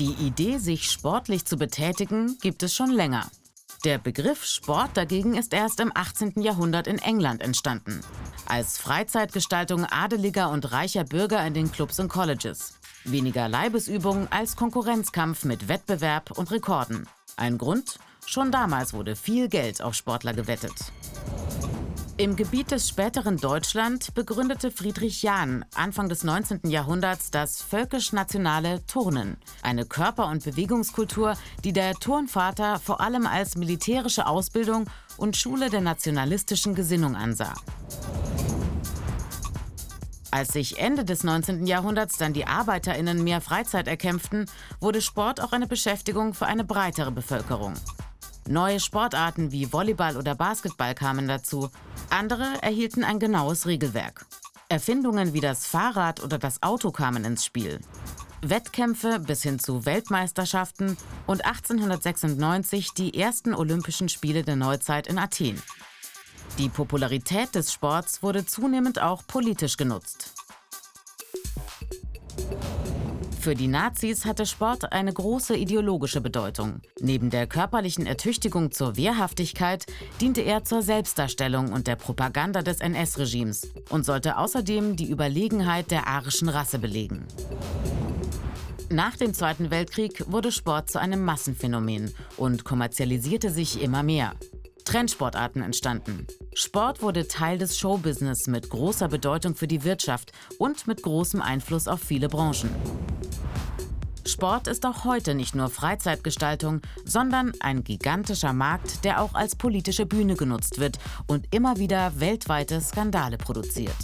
Die Idee, sich sportlich zu betätigen, gibt es schon länger. Der Begriff Sport dagegen ist erst im 18. Jahrhundert in England entstanden. Als Freizeitgestaltung adeliger und reicher Bürger in den Clubs und Colleges. Weniger Leibesübung als Konkurrenzkampf mit Wettbewerb und Rekorden. Ein Grund? Schon damals wurde viel Geld auf Sportler gewettet. Im Gebiet des späteren Deutschland begründete Friedrich Jahn Anfang des 19. Jahrhunderts das völkisch-nationale Turnen, eine Körper- und Bewegungskultur, die der Turnvater vor allem als militärische Ausbildung und Schule der nationalistischen Gesinnung ansah. Als sich Ende des 19. Jahrhunderts dann die Arbeiterinnen mehr Freizeit erkämpften, wurde Sport auch eine Beschäftigung für eine breitere Bevölkerung. Neue Sportarten wie Volleyball oder Basketball kamen dazu. Andere erhielten ein genaues Regelwerk. Erfindungen wie das Fahrrad oder das Auto kamen ins Spiel. Wettkämpfe bis hin zu Weltmeisterschaften und 1896 die ersten Olympischen Spiele der Neuzeit in Athen. Die Popularität des Sports wurde zunehmend auch politisch genutzt. Für die Nazis hatte Sport eine große ideologische Bedeutung. Neben der körperlichen Ertüchtigung zur Wehrhaftigkeit diente er zur Selbstdarstellung und der Propaganda des NS-Regimes und sollte außerdem die Überlegenheit der arischen Rasse belegen. Nach dem Zweiten Weltkrieg wurde Sport zu einem Massenphänomen und kommerzialisierte sich immer mehr. Trendsportarten entstanden. Sport wurde Teil des Showbusiness mit großer Bedeutung für die Wirtschaft und mit großem Einfluss auf viele Branchen. Sport ist auch heute nicht nur Freizeitgestaltung, sondern ein gigantischer Markt, der auch als politische Bühne genutzt wird und immer wieder weltweite Skandale produziert.